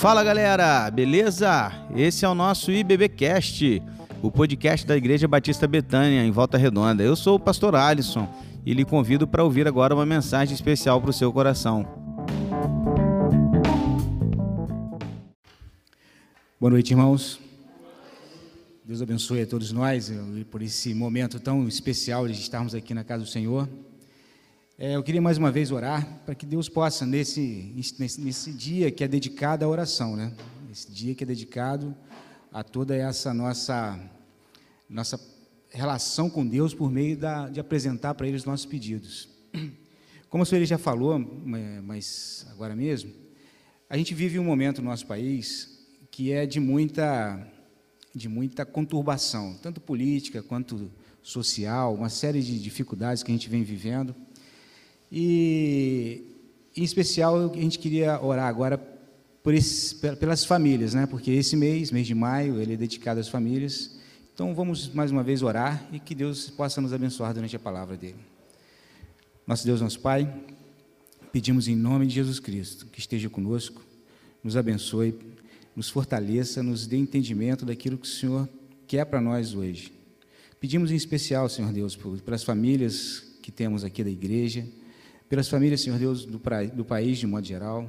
Fala galera, beleza? Esse é o nosso IBBcast, o podcast da Igreja Batista Betânia, em Volta Redonda. Eu sou o pastor Alisson e lhe convido para ouvir agora uma mensagem especial para o seu coração. Boa noite, irmãos. Deus abençoe a todos nós por esse momento tão especial de estarmos aqui na casa do Senhor. É, eu queria mais uma vez orar para que Deus possa, nesse, nesse, nesse, dia que é dedicado à oração, né? Esse dia que é dedicado a toda essa nossa, nossa relação com Deus por meio da, de apresentar para Ele os nossos pedidos. Como a senhora já falou, mas agora mesmo, a gente vive um momento no nosso país que é de muita de muita conturbação, tanto política quanto social, uma série de dificuldades que a gente vem vivendo. E, em especial, a gente queria orar agora pelas famílias, né? porque esse mês, mês de maio, ele é dedicado às famílias. Então, vamos mais uma vez orar e que Deus possa nos abençoar durante a palavra dele. Nosso Deus, nosso Pai, pedimos em nome de Jesus Cristo que esteja conosco, nos abençoe nos fortaleça, nos dê entendimento daquilo que o Senhor quer para nós hoje. Pedimos em especial, Senhor Deus, pelas famílias que temos aqui da igreja, pelas famílias, Senhor Deus, do, do país de modo geral.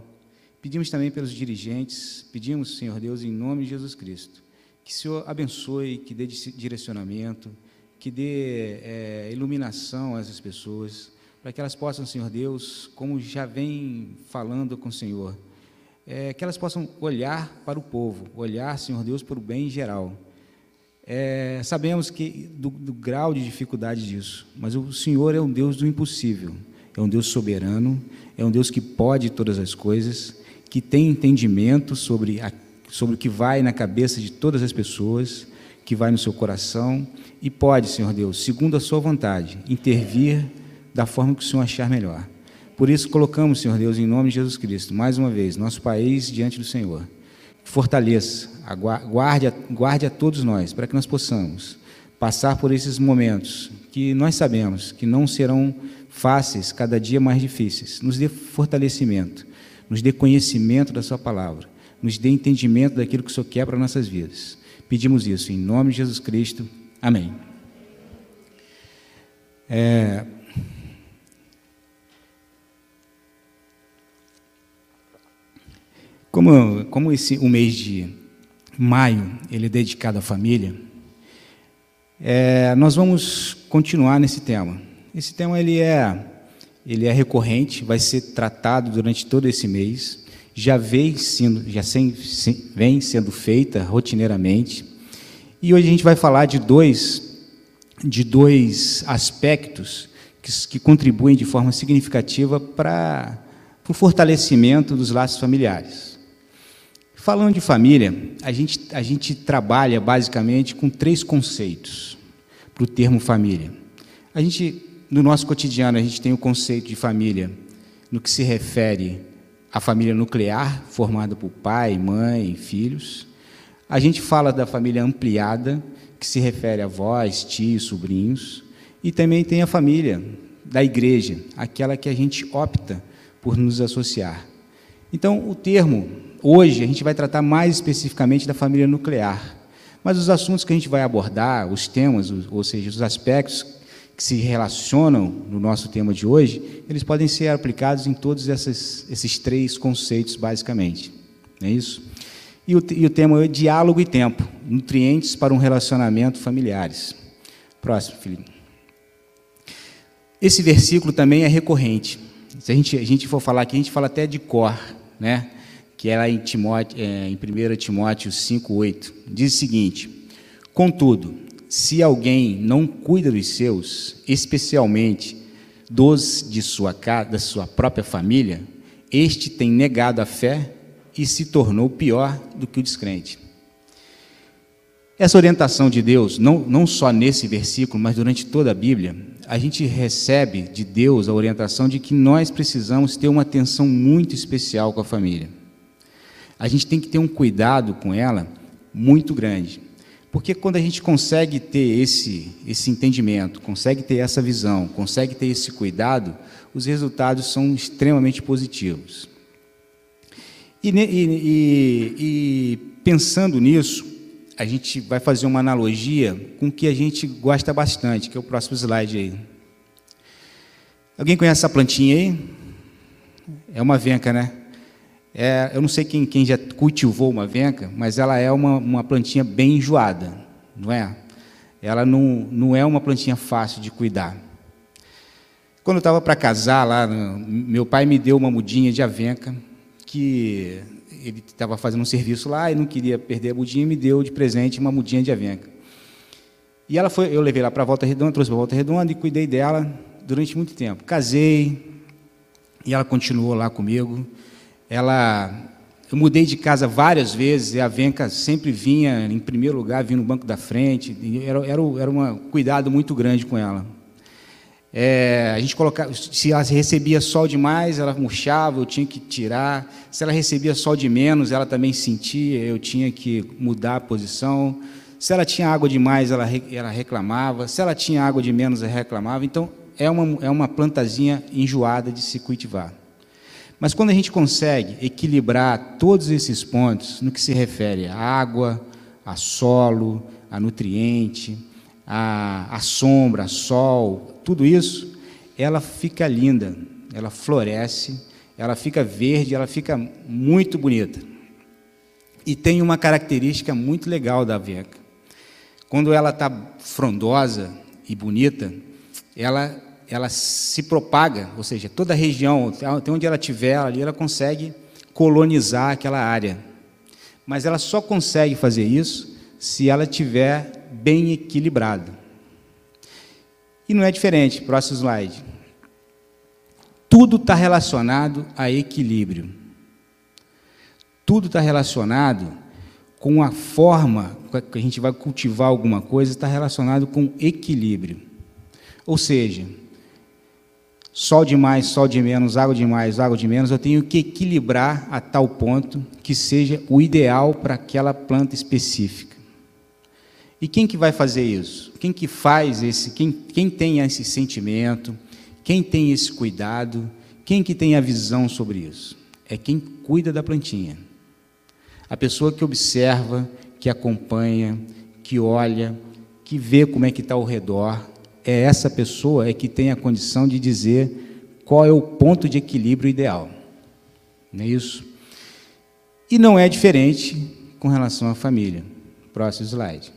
Pedimos também pelos dirigentes, pedimos, Senhor Deus, em nome de Jesus Cristo, que o Senhor abençoe, que dê direcionamento, que dê é, iluminação a essas pessoas, para que elas possam, Senhor Deus, como já vem falando com o Senhor, é, que elas possam olhar para o povo, olhar, Senhor Deus, para o bem geral. É, sabemos que do, do, grau de dificuldade disso, mas o Senhor é um Deus do impossível, é um Deus soberano, é um Deus que pode todas as coisas, que tem entendimento sobre, a, sobre o que vai na cabeça de todas as pessoas, que vai no seu coração e pode, Senhor Deus, segundo a Sua vontade, intervir da forma que o Senhor achar melhor. Por isso, colocamos, Senhor Deus, em nome de Jesus Cristo, mais uma vez, nosso país diante do Senhor. Fortaleça, guarde, guarde a todos nós, para que nós possamos passar por esses momentos que nós sabemos que não serão fáceis, cada dia mais difíceis. Nos dê fortalecimento, nos dê conhecimento da Sua palavra, nos dê entendimento daquilo que o Senhor quer para nossas vidas. Pedimos isso em nome de Jesus Cristo. Amém. É, Como, como esse, o mês de maio ele é dedicado à família, é, nós vamos continuar nesse tema. Esse tema ele é, ele é recorrente, vai ser tratado durante todo esse mês, já vem sendo, já sem, vem sendo feita rotineiramente. E hoje a gente vai falar de dois, de dois aspectos que, que contribuem de forma significativa para o fortalecimento dos laços familiares. Falando de família, a gente, a gente trabalha basicamente com três conceitos para o termo família. A gente, no nosso cotidiano, a gente tem o conceito de família no que se refere à família nuclear, formada por pai, mãe, filhos. A gente fala da família ampliada, que se refere a avós, tios, sobrinhos. E também tem a família da igreja, aquela que a gente opta por nos associar. Então, o termo Hoje a gente vai tratar mais especificamente da família nuclear, mas os assuntos que a gente vai abordar, os temas, ou seja, os aspectos que se relacionam no nosso tema de hoje, eles podem ser aplicados em todos esses, esses três conceitos, basicamente. Não é isso? E o, e o tema é diálogo e tempo, nutrientes para um relacionamento familiares. Próximo, Felipe. Esse versículo também é recorrente. Se a gente, a gente for falar aqui, a gente fala até de cor, né? que é lá em, Timóteo, é, em 1 Timóteo 5,8. Diz o seguinte: Contudo, se alguém não cuida dos seus, especialmente dos de sua casa, da sua própria família, este tem negado a fé e se tornou pior do que o descrente. Essa orientação de Deus, não, não só nesse versículo, mas durante toda a Bíblia, a gente recebe de Deus a orientação de que nós precisamos ter uma atenção muito especial com a família a gente tem que ter um cuidado com ela muito grande. Porque quando a gente consegue ter esse, esse entendimento, consegue ter essa visão, consegue ter esse cuidado, os resultados são extremamente positivos. E, e, e, e pensando nisso, a gente vai fazer uma analogia com o que a gente gosta bastante, que é o próximo slide aí. Alguém conhece essa plantinha aí? É uma venca, né? É, eu não sei quem, quem, já cultivou uma venca, mas ela é uma, uma plantinha bem enjoada, não é? Ela não, não é uma plantinha fácil de cuidar. Quando eu estava para casar lá, meu pai me deu uma mudinha de avenca, que ele estava fazendo um serviço lá e não queria perder a mudinha, me deu de presente uma mudinha de avenca. E ela foi, eu levei lá para a Volta Redonda, trouxe para a Volta Redonda e cuidei dela durante muito tempo. Casei e ela continuou lá comigo. Ela, eu mudei de casa várias vezes e a Venca sempre vinha em primeiro lugar, vinha no banco da frente. Era, era, era um cuidado muito grande com ela. É, a gente colocava, se ela recebia sol demais, ela murchava, eu tinha que tirar. Se ela recebia sol de menos, ela também sentia, eu tinha que mudar a posição. Se ela tinha água demais, ela, ela reclamava. Se ela tinha água de menos, ela reclamava. Então, é uma, é uma plantazinha enjoada de se cultivar. Mas quando a gente consegue equilibrar todos esses pontos no que se refere à água, a solo, a nutriente, a, a sombra, a sol, tudo isso, ela fica linda, ela floresce, ela fica verde, ela fica muito bonita. E tem uma característica muito legal da aveca. Quando ela está frondosa e bonita, ela, ela se propaga, ou seja, toda a região, até onde ela estiver, ali ela consegue colonizar aquela área. Mas ela só consegue fazer isso se ela estiver bem equilibrada. E não é diferente, próximo slide. Tudo está relacionado a equilíbrio. Tudo está relacionado com a forma que a gente vai cultivar alguma coisa, está relacionado com equilíbrio. Ou seja, sol de mais, sol de menos, água de mais, água de menos, eu tenho que equilibrar a tal ponto que seja o ideal para aquela planta específica. E quem que vai fazer isso? Quem que faz esse, quem, quem tem esse sentimento, quem tem esse cuidado, quem que tem a visão sobre isso? É quem cuida da plantinha. A pessoa que observa, que acompanha, que olha, que vê como é que está ao redor, é essa pessoa é que tem a condição de dizer qual é o ponto de equilíbrio ideal. Não é isso? E não é diferente com relação à família. Próximo slide.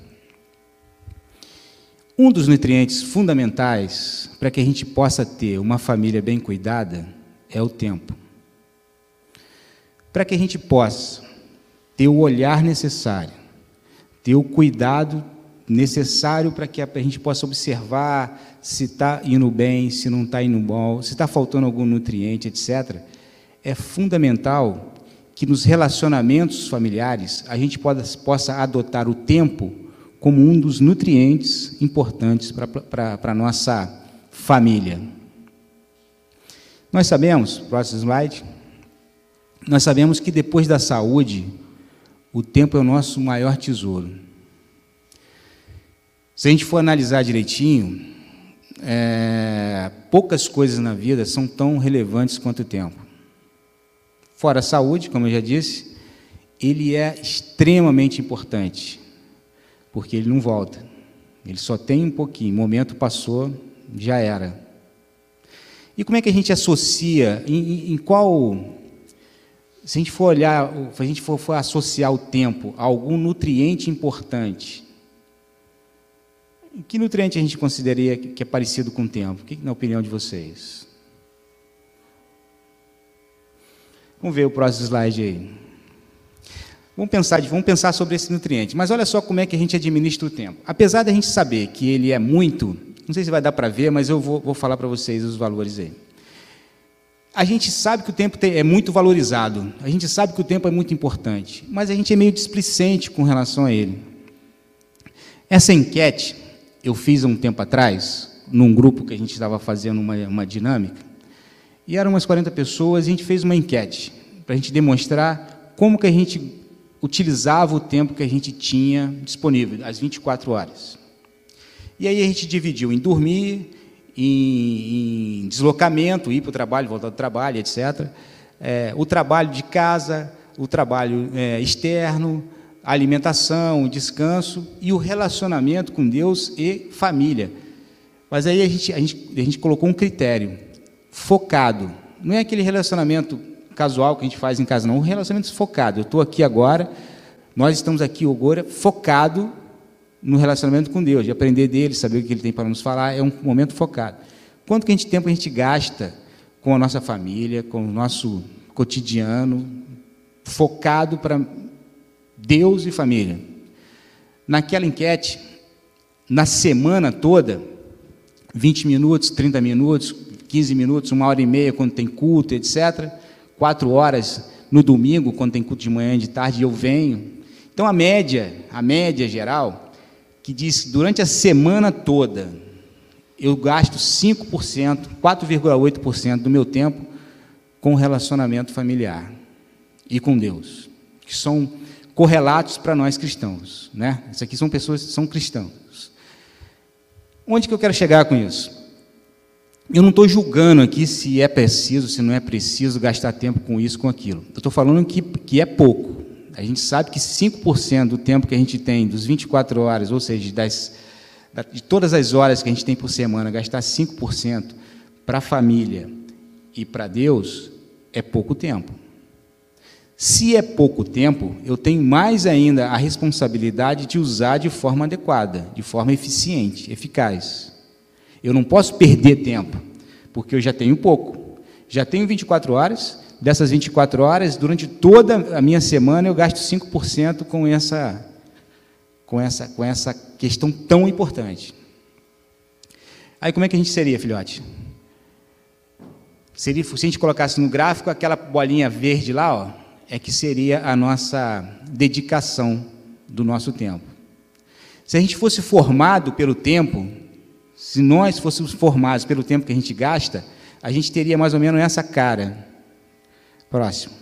Um dos nutrientes fundamentais para que a gente possa ter uma família bem cuidada é o tempo. Para que a gente possa ter o olhar necessário, ter o cuidado necessário para que a gente possa observar se está indo bem, se não está indo bom, se está faltando algum nutriente, etc. É fundamental que nos relacionamentos familiares a gente possa adotar o tempo como um dos nutrientes importantes para a nossa família. Nós sabemos, próximo slide, nós sabemos que depois da saúde, o tempo é o nosso maior tesouro. Se a gente for analisar direitinho, é, poucas coisas na vida são tão relevantes quanto o tempo. Fora a saúde, como eu já disse, ele é extremamente importante porque ele não volta. Ele só tem um pouquinho, o momento passou, já era. E como é que a gente associa, em, em qual. Se a gente for olhar, se a gente for, for associar o tempo a algum nutriente importante, que nutriente a gente consideraria que é parecido com o tempo? O que, na opinião de vocês? Vamos ver o próximo slide aí. Vamos pensar, vamos pensar sobre esse nutriente. Mas olha só como é que a gente administra o tempo. Apesar da gente saber que ele é muito, não sei se vai dar para ver, mas eu vou, vou falar para vocês os valores aí. A gente sabe que o tempo é muito valorizado, a gente sabe que o tempo é muito importante, mas a gente é meio displicente com relação a ele. Essa enquete eu fiz um tempo atrás, num grupo que a gente estava fazendo uma, uma dinâmica, e eram umas 40 pessoas, e a gente fez uma enquete para a gente demonstrar como que a gente utilizava o tempo que a gente tinha disponível, as 24 horas. E aí a gente dividiu em dormir, em, em deslocamento, ir para o trabalho, voltar do trabalho, etc. É, o trabalho de casa, o trabalho é, externo, a alimentação, o descanso e o relacionamento com Deus e família. Mas aí a gente, a gente, a gente colocou um critério focado. Não é aquele relacionamento casual que a gente faz em casa, não. Um relacionamento focado. Eu estou aqui agora, nós estamos aqui agora focado no relacionamento com Deus, de aprender dele, saber o que ele tem para nos falar. É um momento focado. Quanto que a gente, tempo a gente gasta com a nossa família, com o nosso cotidiano, focado para Deus e família? Naquela enquete, na semana toda, 20 minutos, 30 minutos, 15 minutos, uma hora e meia quando tem culto, etc. Quatro horas no domingo, quando tem culto de manhã e de tarde, eu venho. Então a média, a média geral, que diz que durante a semana toda eu gasto 5%, 4,8% do meu tempo com relacionamento familiar e com Deus, que são correlatos para nós cristãos, né? Isso aqui são pessoas que são cristãos. Onde que eu quero chegar com isso? Eu não estou julgando aqui se é preciso, se não é preciso gastar tempo com isso, com aquilo. Eu estou falando que, que é pouco. A gente sabe que 5% do tempo que a gente tem, dos 24 horas, ou seja, das, de todas as horas que a gente tem por semana, gastar 5% para a família e para Deus, é pouco tempo. Se é pouco tempo, eu tenho mais ainda a responsabilidade de usar de forma adequada, de forma eficiente, eficaz. Eu não posso perder tempo, porque eu já tenho pouco. Já tenho 24 horas, dessas 24 horas, durante toda a minha semana eu gasto 5% com essa com essa com essa questão tão importante. Aí como é que a gente seria, filhote? Seria, se a gente colocasse no gráfico aquela bolinha verde lá, ó, é que seria a nossa dedicação do nosso tempo. Se a gente fosse formado pelo tempo, se nós fôssemos formados pelo tempo que a gente gasta, a gente teria mais ou menos essa cara. Próximo.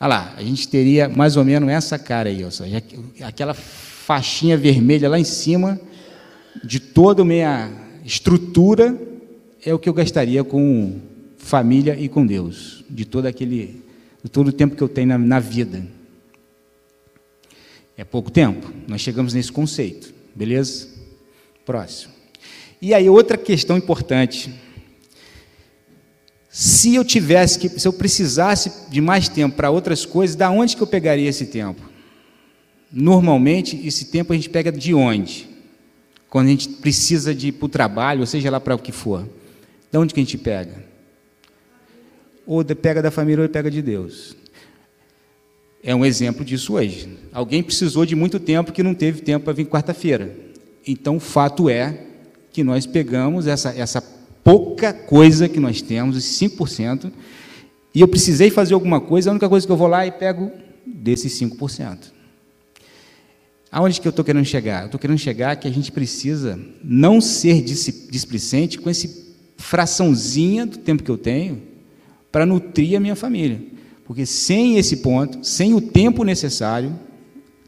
Olha lá, a gente teria mais ou menos essa cara aí, ou seja, aquela faixinha vermelha lá em cima, de toda a minha estrutura, é o que eu gastaria com família e com Deus, de todo aquele, de todo o tempo que eu tenho na, na vida. É pouco tempo. Nós chegamos nesse conceito, beleza? Próximo. E aí outra questão importante. Se eu tivesse que, se eu precisasse de mais tempo para outras coisas, da onde que eu pegaria esse tempo? Normalmente esse tempo a gente pega de onde? Quando a gente precisa de ir para o trabalho, ou seja lá para o que for. De onde que a gente pega? Ou pega da família ou pega de Deus. É um exemplo disso hoje. Alguém precisou de muito tempo que não teve tempo para vir quarta-feira. Então, o fato é que nós pegamos essa, essa pouca coisa que nós temos, esses 5%, e eu precisei fazer alguma coisa, a única coisa que eu vou lá e pego desses 5%. Aonde que eu estou querendo chegar? Eu estou querendo chegar que a gente precisa não ser displicente com esse fraçãozinha do tempo que eu tenho, para nutrir a minha família. Porque sem esse ponto, sem o tempo necessário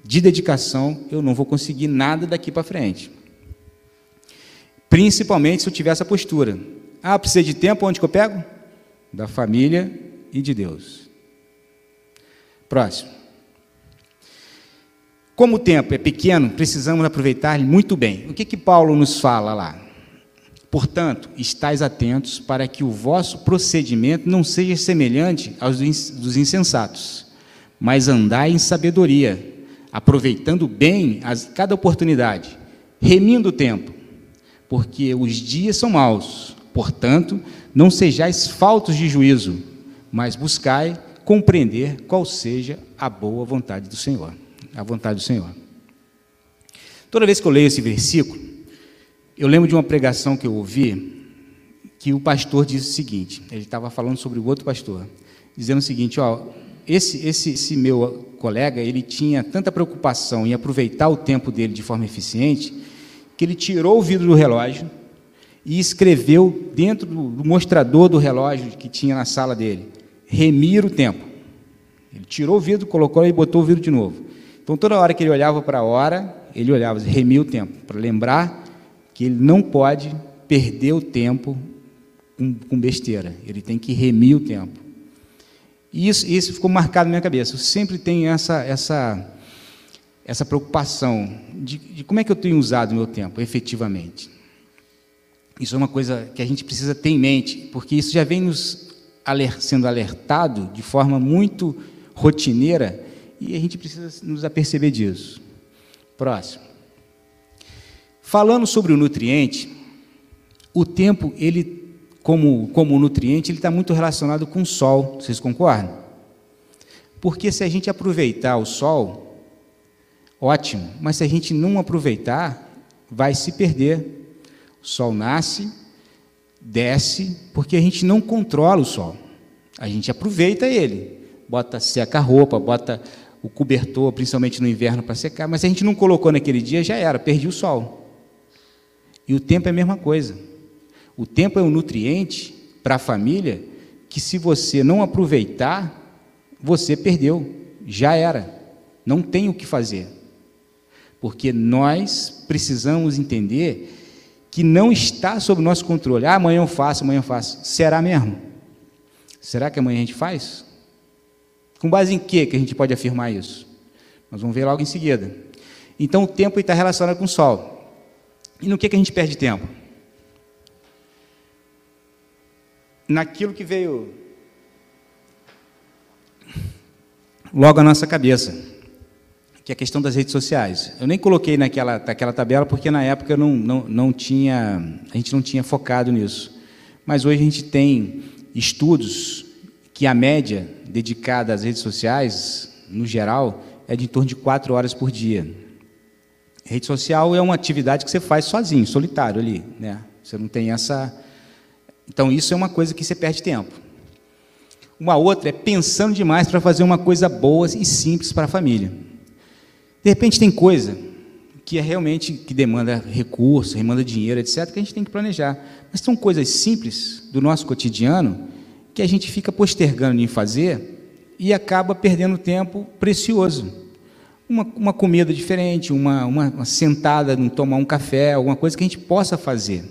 de dedicação, eu não vou conseguir nada daqui para frente. Principalmente se eu tiver essa postura. Ah, precisa de tempo, onde que eu pego? Da família e de Deus. Próximo. Como o tempo é pequeno, precisamos aproveitar muito bem. O que que Paulo nos fala lá? Portanto, estais atentos para que o vosso procedimento não seja semelhante aos dos insensatos, mas andai em sabedoria, aproveitando bem as, cada oportunidade, remindo o tempo, porque os dias são maus. Portanto, não sejais faltos de juízo, mas buscai compreender qual seja a boa vontade do Senhor. A vontade do Senhor. Toda vez que eu leio esse versículo, eu lembro de uma pregação que eu ouvi, que o pastor disse o seguinte: ele estava falando sobre o outro pastor, dizendo o seguinte: ó, esse, esse, esse meu colega, ele tinha tanta preocupação em aproveitar o tempo dele de forma eficiente, que ele tirou o vidro do relógio e escreveu dentro do, do mostrador do relógio que tinha na sala dele: remir o tempo. Ele tirou o vidro, colocou e botou o vidro de novo. Então, toda hora que ele olhava para a hora, ele olhava, remia o tempo, para lembrar que ele não pode perder o tempo com, besteira, ele tem que remir o tempo. E isso, isso ficou marcado na minha cabeça. Eu sempre tenho essa, essa, essa preocupação de, de como é que eu tenho usado o meu tempo, efetivamente. Isso é uma coisa que a gente precisa ter em mente, porque isso já vem nos sendo alertado de forma muito rotineira e a gente precisa nos aperceber disso. Próximo. Falando sobre o nutriente, o tempo, ele, como, como nutriente, ele está muito relacionado com o sol, vocês concordam? Porque se a gente aproveitar o sol, ótimo, mas se a gente não aproveitar, vai se perder o sol nasce, desce, porque a gente não controla o sol. A gente aproveita ele, bota seca a roupa, bota o cobertor, principalmente no inverno, para secar, mas se a gente não colocou naquele dia, já era, perdi o sol. E o tempo é a mesma coisa. O tempo é um nutriente para a família que, se você não aproveitar, você perdeu, já era, não tem o que fazer. Porque nós precisamos entender que não está sob nosso controle. Ah, amanhã eu faço, amanhã eu faço. Será mesmo? Será que amanhã a gente faz? Com base em que que a gente pode afirmar isso? Nós vamos ver logo em seguida. Então o tempo está relacionado com o sol. E no que, que a gente perde tempo? Naquilo que veio logo à nossa cabeça que é a questão das redes sociais. Eu nem coloquei naquela, naquela tabela porque na época não, não, não tinha, a gente não tinha focado nisso. Mas hoje a gente tem estudos que a média dedicada às redes sociais, no geral, é de em torno de quatro horas por dia. Rede social é uma atividade que você faz sozinho, solitário ali, né? Você não tem essa. Então isso é uma coisa que você perde tempo. Uma outra é pensando demais para fazer uma coisa boa e simples para a família. De repente tem coisa que é realmente que demanda recurso, demanda dinheiro, etc, que a gente tem que planejar. Mas são coisas simples do nosso cotidiano que a gente fica postergando em fazer e acaba perdendo tempo precioso. Uma, uma comida diferente, uma, uma, uma sentada, tomar um café, alguma coisa que a gente possa fazer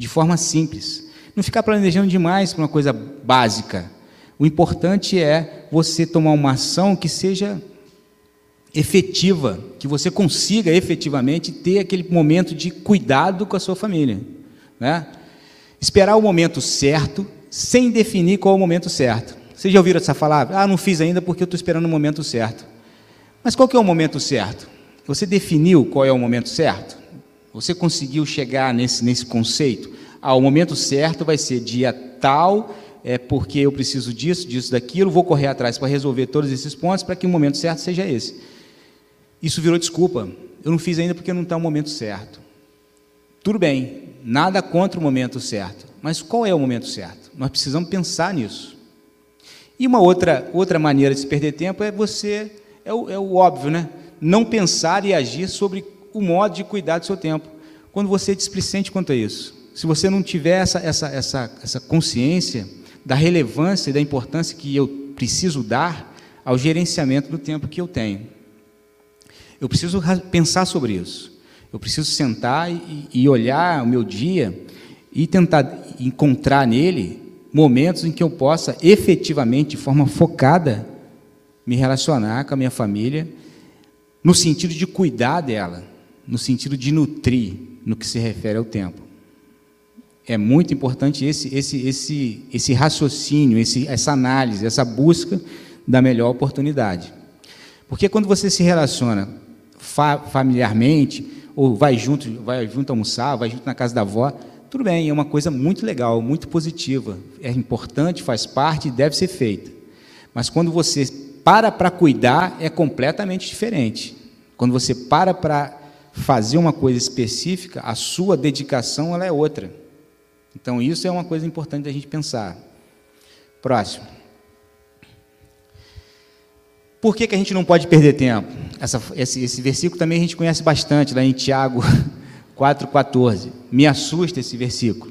de forma simples. Não ficar planejando demais para uma coisa básica. O importante é você tomar uma ação que seja efetiva, que você consiga efetivamente ter aquele momento de cuidado com a sua família. Né? Esperar o momento certo, sem definir qual é o momento certo. Vocês já ouviram essa palavra? Ah, não fiz ainda porque eu estou esperando o momento certo. Mas qual que é o momento certo? Você definiu qual é o momento certo? Você conseguiu chegar nesse, nesse conceito? Ah, o momento certo vai ser dia tal, é porque eu preciso disso, disso, daquilo, vou correr atrás para resolver todos esses pontos para que o momento certo seja esse. Isso virou desculpa. Eu não fiz ainda porque não está o momento certo. Tudo bem, nada contra o momento certo, mas qual é o momento certo? Nós precisamos pensar nisso. E uma outra, outra maneira de se perder tempo é você, é o, é o óbvio, né? Não pensar e agir sobre o modo de cuidar do seu tempo. Quando você é displicente quanto a isso, se você não tiver essa, essa, essa, essa consciência da relevância e da importância que eu preciso dar ao gerenciamento do tempo que eu tenho. Eu preciso pensar sobre isso. Eu preciso sentar e, e olhar o meu dia e tentar encontrar nele momentos em que eu possa efetivamente, de forma focada, me relacionar com a minha família, no sentido de cuidar dela, no sentido de nutrir, no que se refere ao tempo. É muito importante esse, esse, esse, esse raciocínio, esse, essa análise, essa busca da melhor oportunidade. Porque quando você se relaciona fa familiarmente, ou vai junto, vai junto almoçar, vai junto na casa da avó, tudo bem, é uma coisa muito legal, muito positiva, é importante, faz parte e deve ser feita. Mas quando você para para cuidar, é completamente diferente. Quando você para para fazer uma coisa específica, a sua dedicação ela é outra. Então isso é uma coisa importante da gente pensar. Próximo. Por que, que a gente não pode perder tempo? Essa, esse, esse versículo também a gente conhece bastante, lá em Tiago 4,14. Me assusta esse versículo.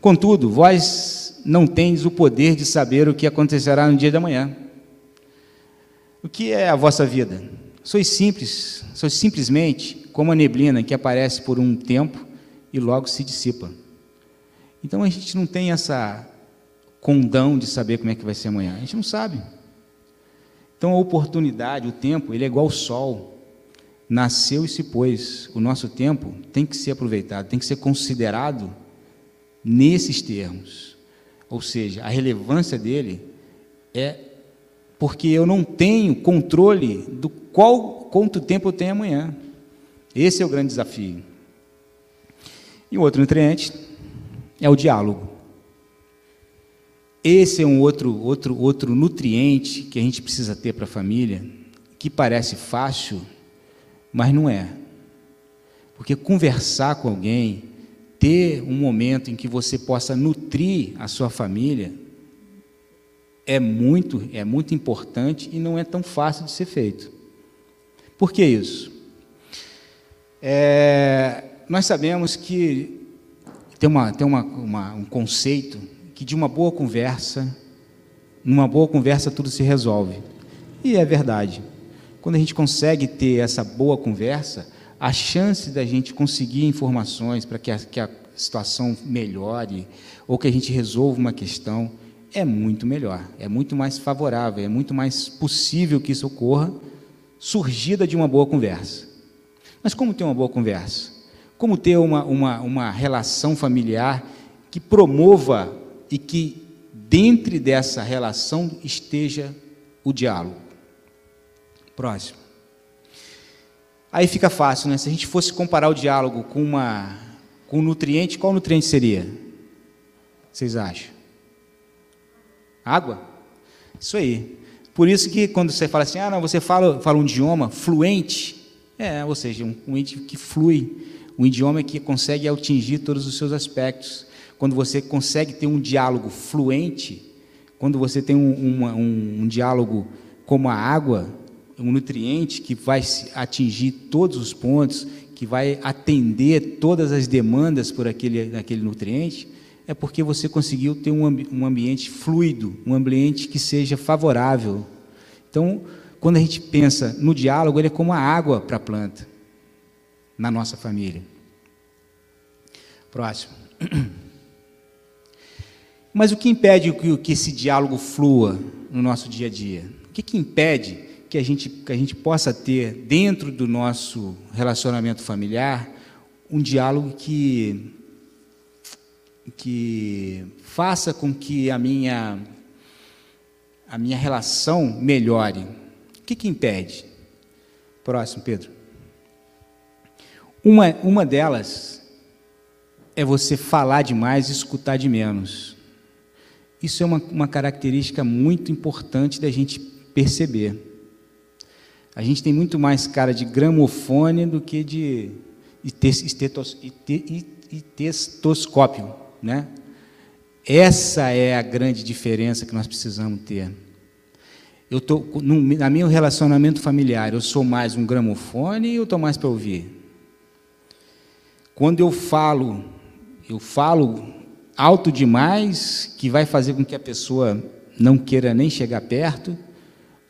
Contudo, vós não tendes o poder de saber o que acontecerá no dia da manhã. O que é a vossa vida? Sois simples, sois simplesmente como a neblina que aparece por um tempo e logo se dissipa. Então a gente não tem essa condão de saber como é que vai ser amanhã. A gente não sabe. Então a oportunidade, o tempo, ele é igual ao sol. Nasceu e se pôs. O nosso tempo tem que ser aproveitado, tem que ser considerado nesses termos. Ou seja, a relevância dele é porque eu não tenho controle do qual quanto tempo eu tenho amanhã. Esse é o grande desafio. E o outro nutriente é o diálogo. Esse é um outro, outro, outro nutriente que a gente precisa ter para a família, que parece fácil, mas não é. Porque conversar com alguém, ter um momento em que você possa nutrir a sua família, é muito, é muito importante e não é tão fácil de ser feito. Por que isso? É, nós sabemos que tem, uma, tem uma, uma, um conceito que de uma boa conversa, numa boa conversa tudo se resolve. E é verdade. Quando a gente consegue ter essa boa conversa, a chance da gente conseguir informações para que que a situação melhore ou que a gente resolva uma questão é muito melhor, é muito mais favorável, é muito mais possível que isso ocorra surgida de uma boa conversa. Mas como ter uma boa conversa? Como ter uma, uma, uma relação familiar que promova e que dentro dessa relação esteja o diálogo. Próximo. Aí fica fácil, né? Se a gente fosse comparar o diálogo com uma com um nutriente, qual nutriente seria? Vocês acham? Água? Isso aí. Por isso que quando você fala assim, ah, não, você fala, fala um idioma fluente, é, ou seja, um, um idioma que flui, um idioma que consegue atingir todos os seus aspectos quando você consegue ter um diálogo fluente, quando você tem um, uma, um, um diálogo como a água, um nutriente que vai atingir todos os pontos, que vai atender todas as demandas por aquele, aquele nutriente, é porque você conseguiu ter um, um ambiente fluido, um ambiente que seja favorável. Então, quando a gente pensa no diálogo, ele é como a água para a planta, na nossa família. Próximo. Mas o que impede que, esse diálogo flua no nosso dia a dia? O que, que impede que a, gente, que a gente possa ter, dentro do nosso relacionamento familiar, um diálogo que, que faça com que a minha, a minha relação melhore? O que, que impede? Próximo, Pedro. Uma, uma delas é você falar demais e escutar de menos. Isso é uma, uma característica muito importante da gente perceber. A gente tem muito mais cara de gramofone do que de estetoscópio, né? Essa é a grande diferença que nós precisamos ter. Eu tô no, na meu relacionamento familiar, eu sou mais um gramofone ou eu estou mais para ouvir? Quando eu falo, eu falo alto demais, que vai fazer com que a pessoa não queira nem chegar perto,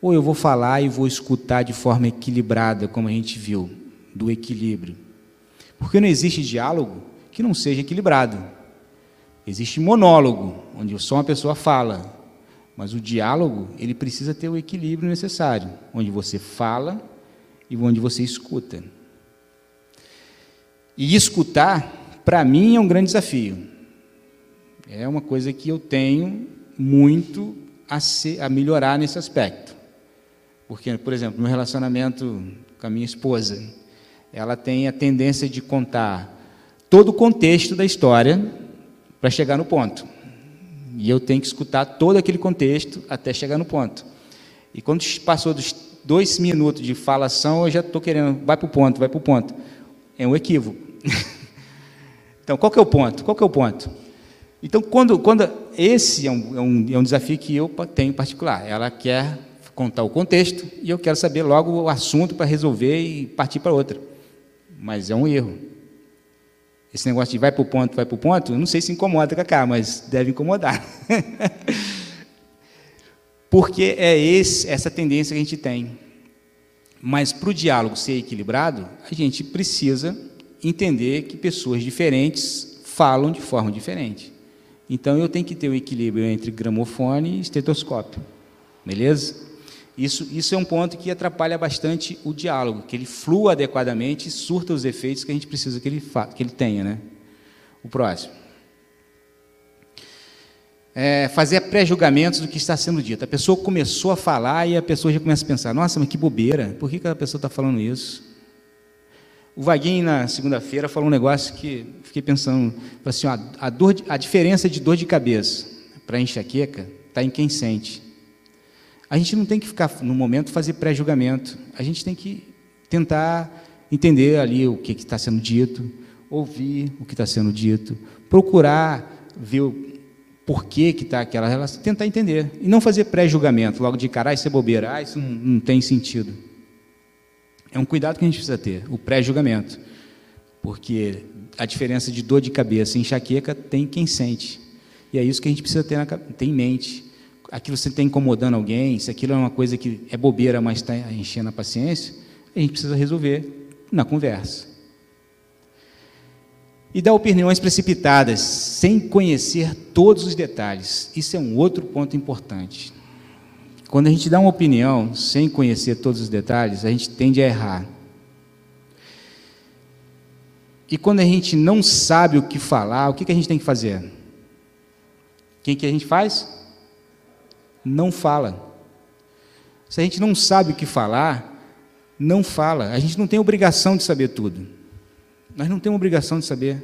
ou eu vou falar e vou escutar de forma equilibrada, como a gente viu, do equilíbrio. Porque não existe diálogo que não seja equilibrado. Existe monólogo, onde só uma pessoa fala, mas o diálogo, ele precisa ter o equilíbrio necessário, onde você fala e onde você escuta. E escutar, para mim, é um grande desafio. É uma coisa que eu tenho muito a, a melhorar nesse aspecto. Porque, por exemplo, no relacionamento com a minha esposa, ela tem a tendência de contar todo o contexto da história para chegar no ponto. E eu tenho que escutar todo aquele contexto até chegar no ponto. E quando passou dos dois minutos de falação, eu já estou querendo, vai para o ponto, vai para o ponto. É um equívoco. então, qual que é o ponto? Qual que é o ponto? Então, quando, quando esse é um, é, um, é um desafio que eu tenho em particular. Ela quer contar o contexto e eu quero saber logo o assunto para resolver e partir para outra. Mas é um erro. Esse negócio de vai para o ponto, vai para o ponto, não sei se incomoda Cacá, mas deve incomodar. Porque é esse, essa tendência que a gente tem. Mas para o diálogo ser equilibrado, a gente precisa entender que pessoas diferentes falam de forma diferente. Então eu tenho que ter o um equilíbrio entre gramofone e estetoscópio. Beleza? Isso, isso é um ponto que atrapalha bastante o diálogo, que ele flua adequadamente e surta os efeitos que a gente precisa que ele, que ele tenha. Né? O próximo. É fazer pré-julgamentos do que está sendo dito. A pessoa começou a falar e a pessoa já começa a pensar: nossa, mas que bobeira, por que, que a pessoa está falando isso? O Vaguinho, na segunda-feira, falou um negócio que fiquei pensando, assim, ó, a, dor, a diferença de dor de cabeça para enxaqueca está em quem sente. A gente não tem que ficar, no momento, fazer pré-julgamento. A gente tem que tentar entender ali o que está sendo dito, ouvir o que está sendo dito, procurar ver o porquê que está aquela relação, tentar entender. E não fazer pré-julgamento, logo de cara, ah, isso é bobeira, ah, isso não, não tem sentido. É um cuidado que a gente precisa ter, o pré-julgamento. Porque a diferença de dor de cabeça e enxaqueca tem quem sente. E é isso que a gente precisa ter, na, ter em mente. Aquilo você está incomodando alguém, se aquilo é uma coisa que é bobeira, mas está enchendo a paciência, a gente precisa resolver na conversa. E dar opiniões precipitadas, sem conhecer todos os detalhes. Isso é um outro ponto importante. Quando a gente dá uma opinião sem conhecer todos os detalhes, a gente tende a errar. E quando a gente não sabe o que falar, o que, a gente tem que fazer? O que, que a gente faz? Não fala. Se a gente não sabe o que falar, não fala. A gente não tem obrigação de saber tudo. Nós não temos obrigação de saber.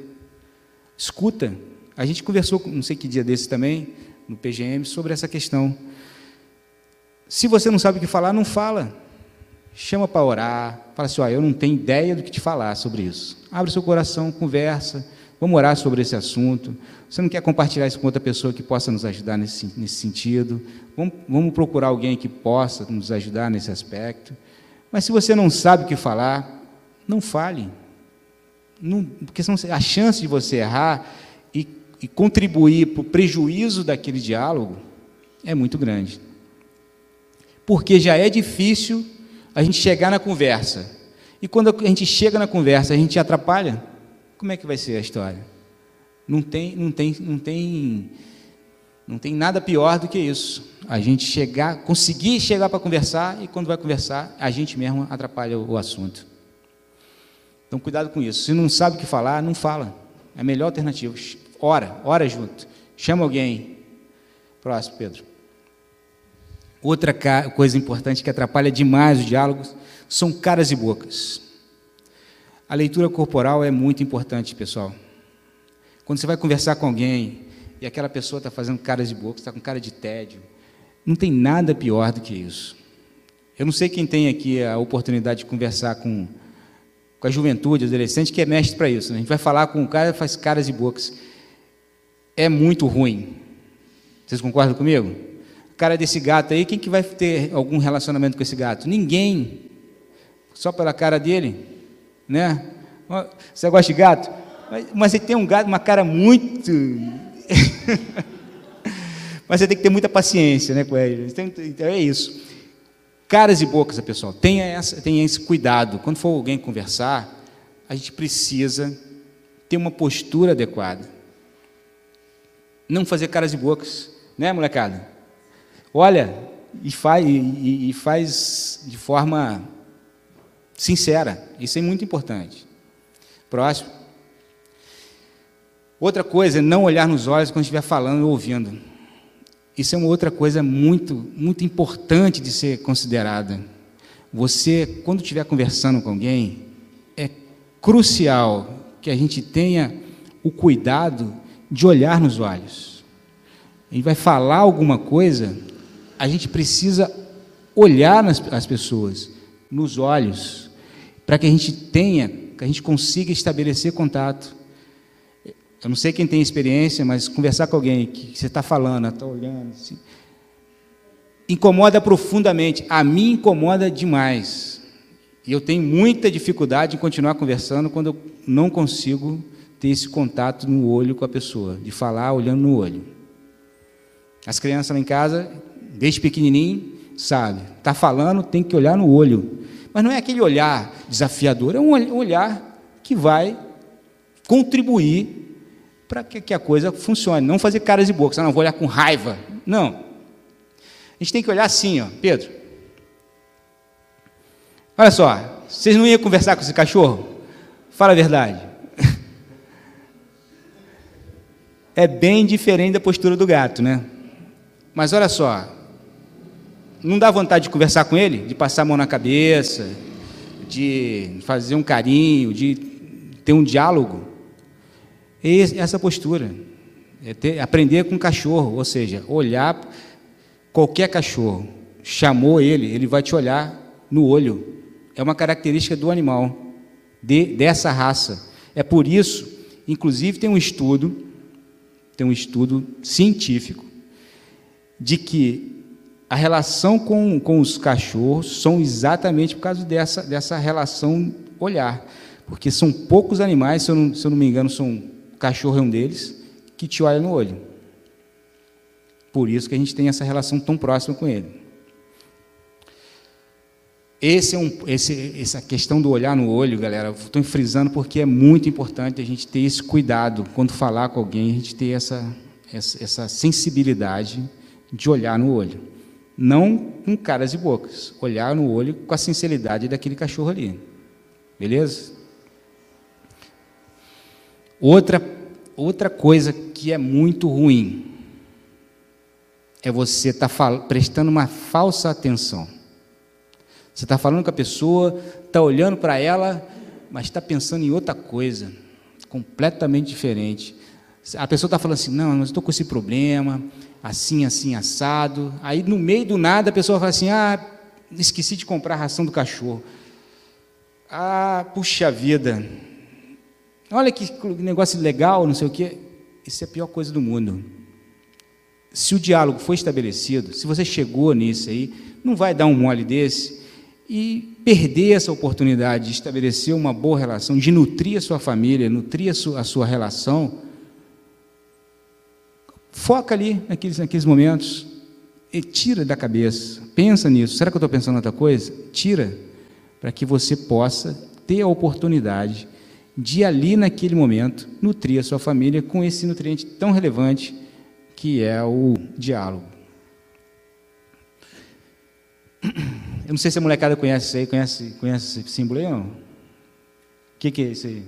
Escuta. A gente conversou, não sei que dia desse também, no PGM, sobre essa questão. Se você não sabe o que falar, não fala. Chama para orar. Fala assim: ó, eu não tenho ideia do que te falar sobre isso. Abre seu coração, conversa. Vamos orar sobre esse assunto. Você não quer compartilhar isso com outra pessoa que possa nos ajudar nesse, nesse sentido? Vamos, vamos procurar alguém que possa nos ajudar nesse aspecto. Mas se você não sabe o que falar, não fale. Não, porque senão a chance de você errar e, e contribuir para o prejuízo daquele diálogo é muito grande porque já é difícil a gente chegar na conversa. E quando a gente chega na conversa, a gente atrapalha, como é que vai ser a história? Não tem, não tem, não tem, não tem nada pior do que isso. A gente chegar, conseguir chegar para conversar e quando vai conversar, a gente mesmo atrapalha o assunto. Então cuidado com isso. Se não sabe o que falar, não fala. É a melhor alternativa. Ora, ora junto. Chama alguém. Próximo, Pedro. Outra coisa importante que atrapalha demais os diálogos são caras e bocas. A leitura corporal é muito importante, pessoal. Quando você vai conversar com alguém e aquela pessoa está fazendo caras e bocas, está com cara de tédio, não tem nada pior do que isso. Eu não sei quem tem aqui a oportunidade de conversar com, com a juventude, adolescente, que é mestre para isso. Né? A gente vai falar com um cara faz caras e bocas. É muito ruim. Vocês concordam comigo? cara desse gato aí, quem que vai ter algum relacionamento com esse gato? Ninguém. Só pela cara dele, né? Você gosta de gato? Mas, mas ele tem um gato, uma cara muito. mas você tem que ter muita paciência, né, com ele. Então, é isso. Caras e bocas, pessoal. Tenha, essa, tenha esse cuidado. Quando for alguém conversar, a gente precisa ter uma postura adequada. Não fazer caras e bocas, né, molecada? Olha, e faz, e, e faz de forma sincera. Isso é muito importante. Próximo. Outra coisa é não olhar nos olhos quando estiver falando ou ouvindo. Isso é uma outra coisa muito, muito importante de ser considerada. Você, quando estiver conversando com alguém, é crucial que a gente tenha o cuidado de olhar nos olhos. Gente vai falar alguma coisa, a gente precisa olhar nas, as pessoas, nos olhos, para que a gente tenha, que a gente consiga estabelecer contato. Eu não sei quem tem experiência, mas conversar com alguém que você está falando, está olhando, assim, incomoda profundamente. A mim incomoda demais. E eu tenho muita dificuldade em continuar conversando quando eu não consigo ter esse contato no olho com a pessoa, de falar olhando no olho. As crianças lá em casa desde pequenininho, sabe? Está falando, tem que olhar no olho. Mas não é aquele olhar desafiador, é um olhar que vai contribuir para que, a coisa funcione. Não fazer caras e bocas, ah, não vou olhar com raiva. Não. A gente tem que olhar assim, ó, Pedro. Olha só, vocês não iam conversar com esse cachorro? Fala a verdade. É bem diferente da postura do gato, né? Mas olha só, não dá vontade de conversar com ele, de passar a mão na cabeça, de fazer um carinho, de ter um diálogo? É essa postura. É ter, aprender com o cachorro, ou seja, olhar qualquer cachorro, chamou ele, ele vai te olhar no olho. É uma característica do animal, de, dessa raça. É por isso, inclusive tem um estudo, tem um estudo científico, de que a relação com, com os cachorros são exatamente por causa dessa, dessa relação olhar. Porque são poucos animais, se eu não, se eu não me engano, são cachorro é um deles, que te olha no olho. Por isso que a gente tem essa relação tão próxima com ele. Esse é um, esse, essa questão do olhar no olho, galera, estou frisando porque é muito importante a gente ter esse cuidado quando falar com alguém, a gente ter essa, essa, essa sensibilidade de olhar no olho. Não com caras e bocas, olhar no olho com a sinceridade daquele cachorro ali. Beleza? Outra, outra coisa que é muito ruim é você estar tá prestando uma falsa atenção. Você está falando com a pessoa, está olhando para ela, mas está pensando em outra coisa, completamente diferente. A pessoa está falando assim, não, mas estou com esse problema, assim, assim, assado. Aí, no meio do nada, a pessoa fala assim, ah, esqueci de comprar a ração do cachorro. Ah, puxa vida, olha que negócio legal, não sei o quê. Isso é a pior coisa do mundo. Se o diálogo foi estabelecido, se você chegou nisso aí, não vai dar um mole desse e perder essa oportunidade de estabelecer uma boa relação, de nutrir a sua família, nutrir a sua, a sua relação, foca ali naqueles, naqueles momentos e tira da cabeça. Pensa nisso. Será que eu estou pensando em outra coisa? Tira, para que você possa ter a oportunidade de ali, naquele momento, nutrir a sua família com esse nutriente tão relevante que é o diálogo. Eu não sei se a molecada conhece isso aí, conhece, conhece esse símbolo aí não? O que, que é isso aí?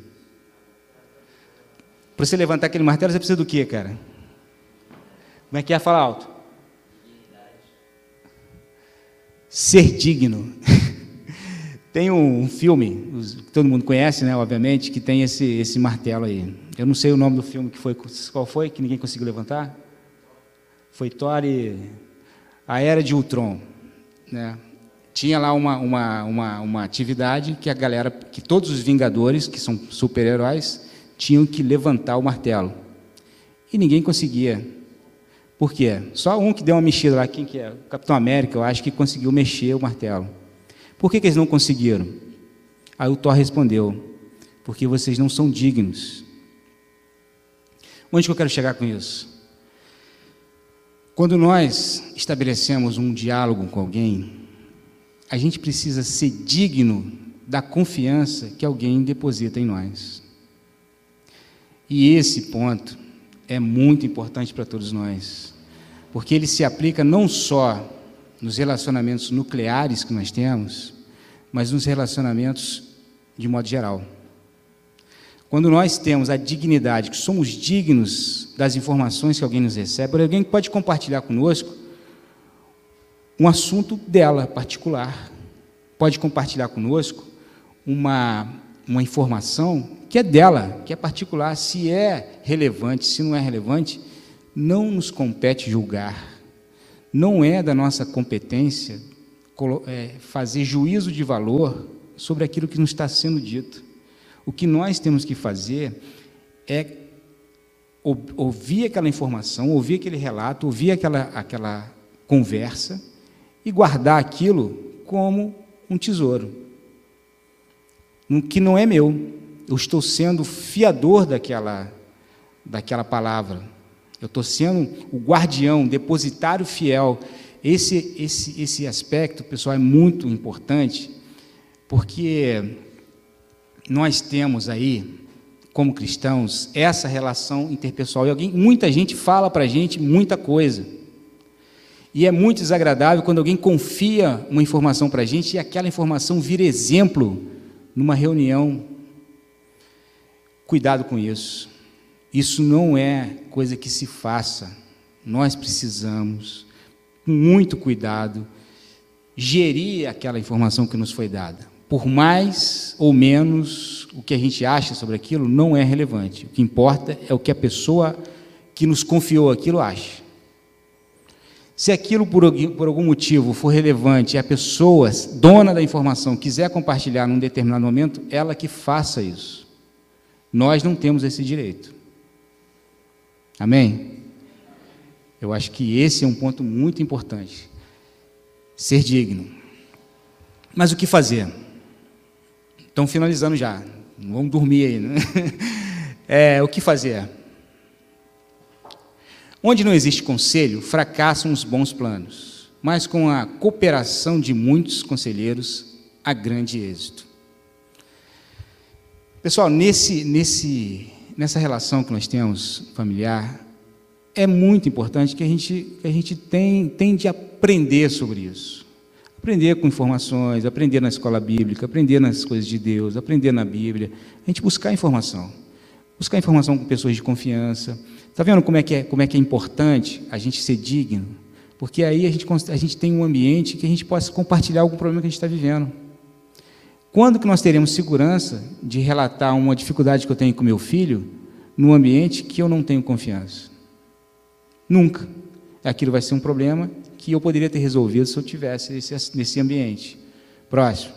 Para você levantar aquele martelo, você precisa do que, cara? Como é que é? Fala alto. Ser digno. tem um, filme, que todo mundo conhece, né, obviamente, que tem esse, esse martelo aí. Eu não sei o nome do filme que foi, qual foi, que ninguém conseguiu levantar. Foi Thor a Era de Ultron, né? tinha lá uma, uma, uma, uma atividade que a galera, que todos os Vingadores, que são super-heróis, tinham que levantar o martelo. E ninguém conseguia. Por quê? Só um que deu uma mexida lá, quem que é? O Capitão América, eu acho que conseguiu mexer o martelo. Por que, que eles não conseguiram? Aí o Thor respondeu: Porque vocês não são dignos. Onde que eu quero chegar com isso? Quando nós estabelecemos um diálogo com alguém, a gente precisa ser digno da confiança que alguém deposita em nós. E esse ponto é muito importante para todos nós, porque ele se aplica não só nos relacionamentos nucleares que nós temos, mas nos relacionamentos de modo geral. Quando nós temos a dignidade, que somos dignos das informações que alguém nos recebe, alguém pode compartilhar conosco um assunto dela particular. Pode compartilhar conosco uma, uma informação que é dela, que é particular. Se é relevante, se não é relevante, não nos compete julgar. Não é da nossa competência é, fazer juízo de valor sobre aquilo que nos está sendo dito. O que nós temos que fazer é ouvir aquela informação, ouvir aquele relato, ouvir aquela, aquela conversa e guardar aquilo como um tesouro, que não é meu. Eu estou sendo fiador daquela, daquela palavra. Eu estou sendo o guardião, depositário fiel. Esse, esse, esse aspecto, pessoal, é muito importante, porque nós temos aí como cristãos, essa relação interpessoal. E alguém, muita gente fala para a gente muita coisa. E é muito desagradável quando alguém confia uma informação para a gente e aquela informação vira exemplo numa reunião. Cuidado com isso. Isso não é coisa que se faça. Nós precisamos, com muito cuidado, gerir aquela informação que nos foi dada. Por mais ou menos o que a gente acha sobre aquilo não é relevante. O que importa é o que a pessoa que nos confiou aquilo acha. Se aquilo por, algum motivo for relevante e a pessoa, dona da informação, quiser compartilhar num determinado momento, ela que faça isso. Nós não temos esse direito. Amém? Eu acho que esse é um ponto muito importante. Ser digno. Mas o que fazer? Estão finalizando já. Não vamos dormir aí, né? É, o que fazer? Onde não existe conselho, fracassam os bons planos, mas com a cooperação de muitos conselheiros, há grande êxito. Pessoal, nesse, nesse, nessa relação que nós temos familiar, é muito importante que a gente, que a gente tem, tem de aprender sobre isso. Aprender com informações, aprender na escola bíblica, aprender nas coisas de Deus, aprender na Bíblia. A gente buscar informação. Buscar informação com pessoas de confiança. Está vendo como é, que é, como é que é importante a gente ser digno? Porque aí a gente, a gente tem um ambiente que a gente possa compartilhar algum problema que a gente está vivendo. Quando que nós teremos segurança de relatar uma dificuldade que eu tenho com meu filho num ambiente que eu não tenho confiança? Nunca. Aquilo vai ser um problema que eu poderia ter resolvido se eu tivesse nesse, nesse ambiente. Próximo.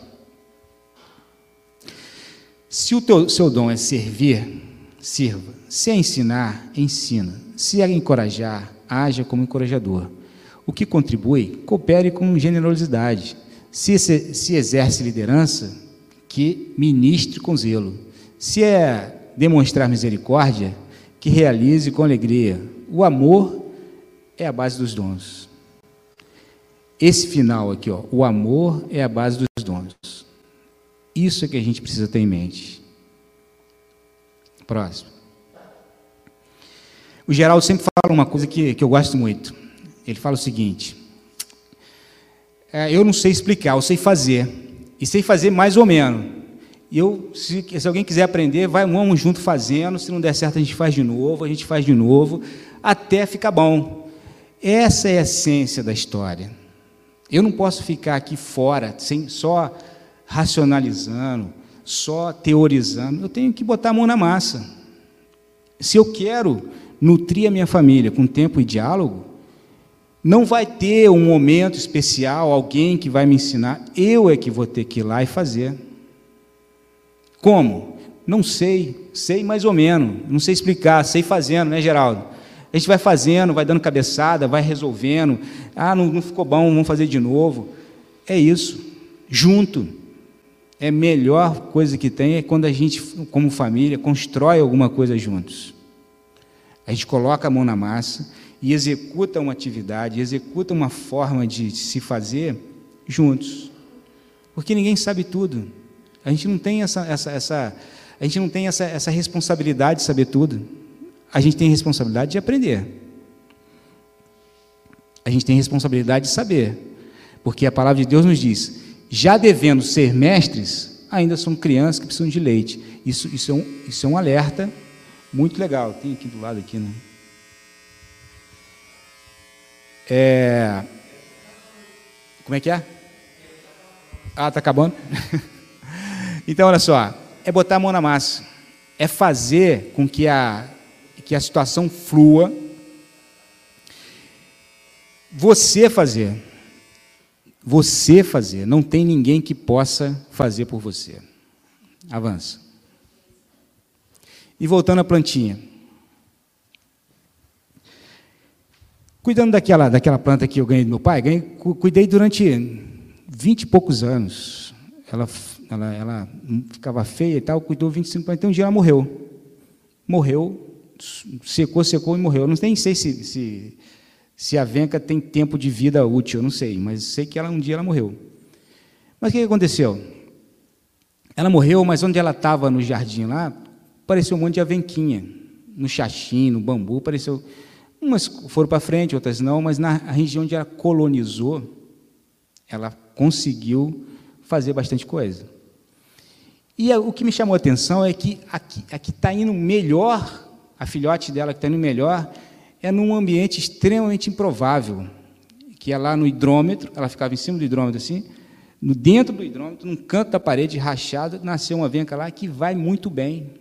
Se o teu, seu dom é servir, sirva. Se é ensinar, ensina. Se é encorajar, haja como encorajador. O que contribui, coopere com generosidade. Se, se exerce liderança, que ministre com zelo. Se é demonstrar misericórdia, que realize com alegria. O amor é a base dos dons. Esse final aqui, ó, o amor é a base dos dons. Isso é que a gente precisa ter em mente. Próximo. O Geraldo sempre fala uma coisa que, que eu gosto muito. Ele fala o seguinte: é, eu não sei explicar, eu sei fazer. E sei fazer mais ou menos. E eu, se, se alguém quiser aprender, vai vamos junto fazendo. Se não der certo, a gente faz de novo, a gente faz de novo, até ficar bom. Essa é a essência da história. Eu não posso ficar aqui fora, sem só racionalizando, só teorizando. Eu tenho que botar a mão na massa. Se eu quero nutrir a minha família com tempo e diálogo, não vai ter um momento especial, alguém que vai me ensinar. Eu é que vou ter que ir lá e fazer. Como? Não sei, sei mais ou menos, não sei explicar, sei fazendo, né, Geraldo? A gente vai fazendo, vai dando cabeçada, vai resolvendo. Ah, não, não ficou bom, vamos fazer de novo. É isso. Junto. É a melhor coisa que tem é quando a gente, como família, constrói alguma coisa juntos. A gente coloca a mão na massa e executa uma atividade, executa uma forma de se fazer juntos. Porque ninguém sabe tudo. A gente não tem essa, essa, essa, a gente não tem essa, essa responsabilidade de saber tudo a gente tem responsabilidade de aprender. A gente tem responsabilidade de saber. Porque a palavra de Deus nos diz: já devendo ser mestres, ainda são crianças que precisam de leite. Isso, isso, é, um, isso é um alerta muito legal. Tem aqui do lado aqui, né? É... Como é que é? Ah, tá acabando. então, olha só, é botar a mão na massa, é fazer com que a que a situação flua. Você fazer. Você fazer. Não tem ninguém que possa fazer por você. Avança. E voltando à plantinha. Cuidando daquela, daquela planta que eu ganhei do meu pai, ganhei, cuidei durante vinte e poucos anos. Ela, ela, ela ficava feia e tal, cuidou 25 anos, então um dia ela morreu. Morreu secou, secou e morreu. Eu não nem sei se, se, se a venca tem tempo de vida útil, eu não sei, mas sei que ela um dia ela morreu. Mas o que aconteceu? Ela morreu, mas onde ela estava no jardim lá, apareceu um monte de avenquinha. No xaxim, no bambu, apareceu. Umas foram para frente, outras não, mas na região onde ela colonizou, ela conseguiu fazer bastante coisa. E o que me chamou a atenção é que a que está indo melhor, a filhote dela que está indo melhor, é num ambiente extremamente improvável, que é lá no hidrômetro, ela ficava em cima do hidrômetro assim, no dentro do hidrômetro, num canto da parede rachada, nasceu uma venca lá que vai muito bem.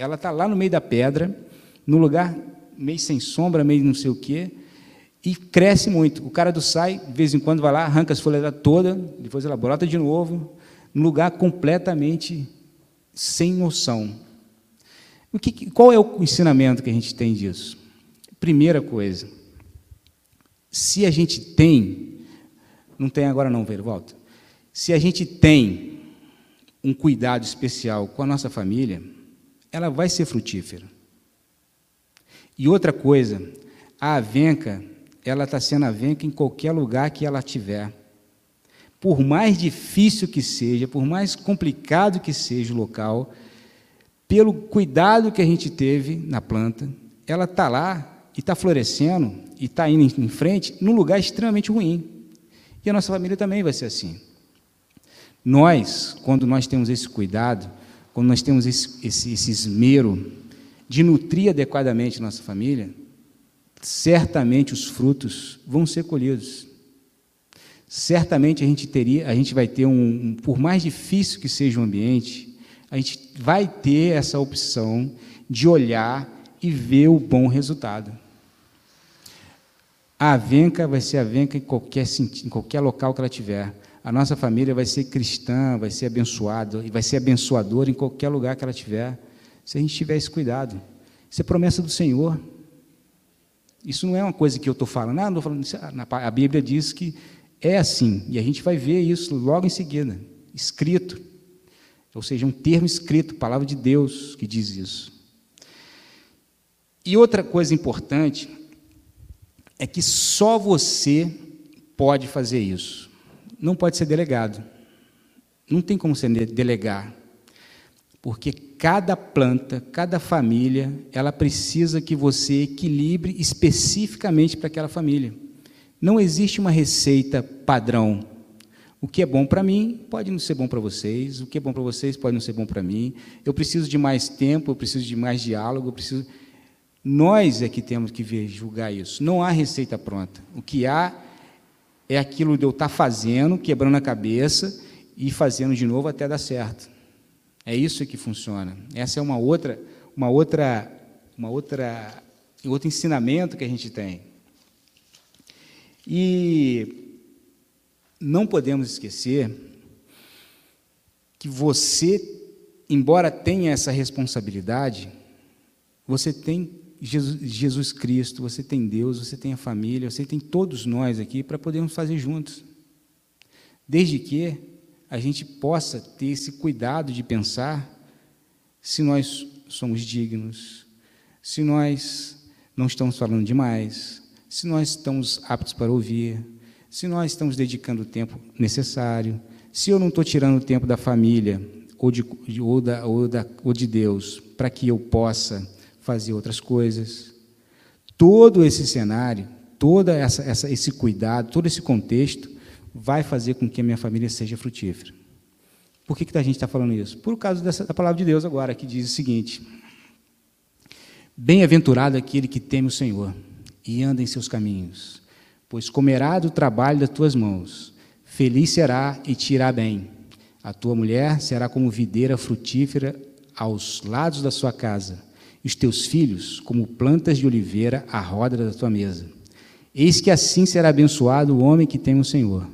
Ela está lá no meio da pedra, no lugar meio sem sombra, meio não sei o quê, e cresce muito. O cara do sai, de vez em quando vai lá, arranca as folhas toda, depois ela brota de novo, num lugar completamente sem noção. O que, qual é o ensinamento que a gente tem disso? Primeira coisa, se a gente tem, não tem agora não, velho, volta. Se a gente tem um cuidado especial com a nossa família, ela vai ser frutífera. E outra coisa, a avenca, ela está sendo avenca em qualquer lugar que ela tiver. Por mais difícil que seja, por mais complicado que seja o local, pelo cuidado que a gente teve na planta, ela está lá e está florescendo e está indo em frente num lugar extremamente ruim. E a nossa família também vai ser assim. Nós, quando nós temos esse cuidado, quando nós temos esse, esse, esse esmero de nutrir adequadamente nossa família, certamente os frutos vão ser colhidos. Certamente a gente teria, a gente vai ter um, um, por mais difícil que seja o ambiente, a gente vai ter essa opção de olhar e ver o bom resultado. A avenca vai ser avenca em qualquer, em qualquer local que ela tiver. A nossa família vai ser cristã, vai ser abençoada, e vai ser abençoadora em qualquer lugar que ela tiver, se a gente tiver esse cuidado. Isso é promessa do Senhor. Isso não é uma coisa que eu estou falando, ah, não falando isso. A Bíblia diz que é assim, e a gente vai ver isso logo em seguida, escrito. Ou seja, um termo escrito, palavra de Deus que diz isso. E outra coisa importante é que só você pode fazer isso. Não pode ser delegado. Não tem como você delegar. Porque cada planta, cada família, ela precisa que você equilibre especificamente para aquela família. Não existe uma receita padrão. O que é bom para mim pode não ser bom para vocês, o que é bom para vocês pode não ser bom para mim. Eu preciso de mais tempo, eu preciso de mais diálogo, eu preciso. Nós é que temos que ver, julgar isso. Não há receita pronta. O que há é aquilo de eu estar fazendo, quebrando a cabeça e fazendo de novo até dar certo. É isso que funciona. Essa é uma outra, uma outra, uma outra, outro ensinamento que a gente tem. E não podemos esquecer que você, embora tenha essa responsabilidade, você tem Jesus, Jesus Cristo, você tem Deus, você tem a família, você tem todos nós aqui para podermos fazer juntos. Desde que a gente possa ter esse cuidado de pensar se nós somos dignos, se nós não estamos falando demais, se nós estamos aptos para ouvir, se nós estamos dedicando o tempo necessário, se eu não estou tirando o tempo da família ou de, ou da, ou da, ou de Deus para que eu possa fazer outras coisas. Todo esse cenário, todo essa, essa, esse cuidado, todo esse contexto vai fazer com que a minha família seja frutífera. Por que, que a gente está falando isso? Por causa dessa, da palavra de Deus agora, que diz o seguinte: Bem-aventurado aquele que teme o Senhor e anda em seus caminhos, pois comerá do trabalho das tuas mãos, feliz será e te irá bem. A tua mulher será como videira frutífera aos lados da sua casa, e os teus filhos como plantas de oliveira à roda da tua mesa. Eis que assim será abençoado o homem que teme o Senhor.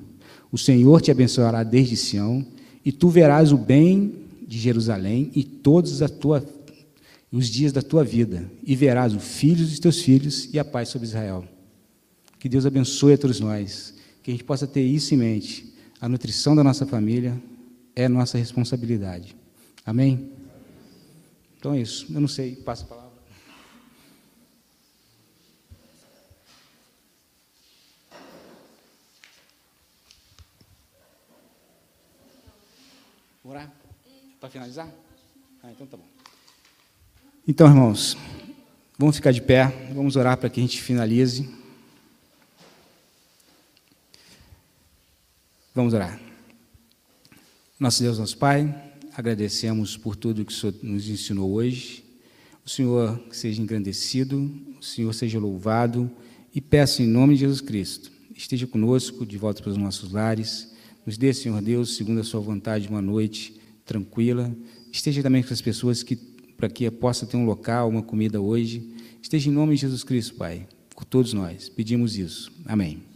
O Senhor te abençoará desde Sião, e tu verás o bem de Jerusalém e todos tua, os dias da tua vida, e verás os filhos dos teus filhos e a paz sobre Israel. Que Deus abençoe a todos nós, que a gente possa ter isso em mente. A nutrição da nossa família é nossa responsabilidade. Amém? Então é isso. Eu não sei, passa a palavra. Orar? Para finalizar? Ah, então tá bom. Então, irmãos, vamos ficar de pé, vamos orar para que a gente finalize. Vamos orar. Nosso Deus, nosso Pai, agradecemos por tudo que o Senhor nos ensinou hoje. O Senhor seja engrandecido, o Senhor seja louvado e peço em nome de Jesus Cristo, esteja conosco de volta para os nossos lares. Nos dê, Senhor Deus, segundo a Sua vontade, uma noite tranquila. Esteja também com as pessoas que para que possa ter um local, uma comida hoje. Esteja em nome de Jesus Cristo, Pai, por todos nós. Pedimos isso. Amém.